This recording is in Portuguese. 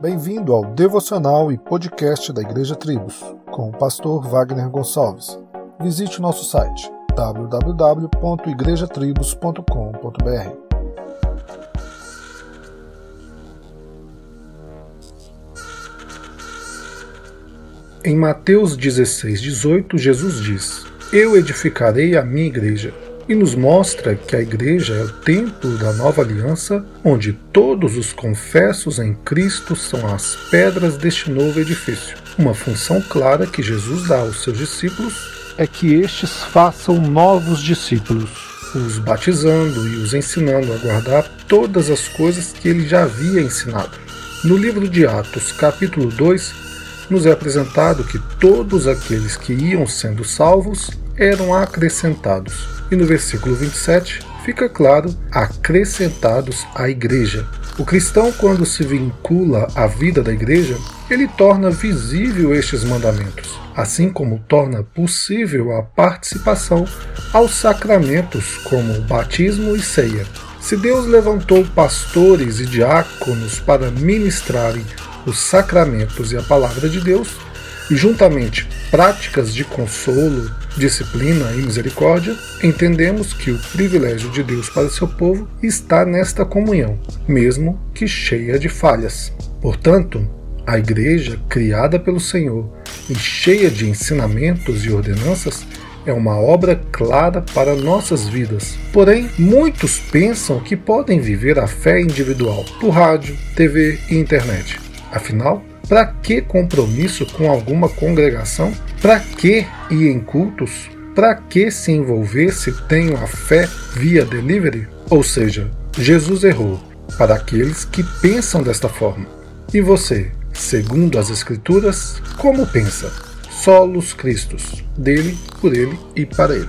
Bem-vindo ao devocional e podcast da Igreja Tribos, com o pastor Wagner Gonçalves. Visite o nosso site www.igrejatribos.com.br. Em Mateus 16, 18, Jesus diz: Eu edificarei a minha igreja e nos mostra que a igreja é o templo da nova aliança, onde todos os confessos em Cristo são as pedras deste novo edifício. Uma função clara que Jesus dá aos seus discípulos é que estes façam novos discípulos, os batizando e os ensinando a guardar todas as coisas que ele já havia ensinado. No livro de Atos, capítulo 2, nos é apresentado que todos aqueles que iam sendo salvos eram acrescentados e no versículo 27 fica claro: acrescentados à igreja. O cristão, quando se vincula à vida da igreja, ele torna visível estes mandamentos, assim como torna possível a participação aos sacramentos, como batismo e ceia. Se Deus levantou pastores e diáconos para ministrarem os sacramentos e a palavra de Deus, e juntamente práticas de consolo, disciplina e misericórdia, entendemos que o privilégio de Deus para seu povo está nesta comunhão, mesmo que cheia de falhas. Portanto, a igreja, criada pelo Senhor e cheia de ensinamentos e ordenanças, é uma obra clara para nossas vidas. Porém, muitos pensam que podem viver a fé individual por rádio, TV e internet. Afinal, para que compromisso com alguma congregação? Para que ir em cultos? Para que se envolver se tenho a fé via delivery? Ou seja, Jesus errou para aqueles que pensam desta forma. E você, segundo as Escrituras, como pensa? Solos Cristos, dele, por ele e para ele.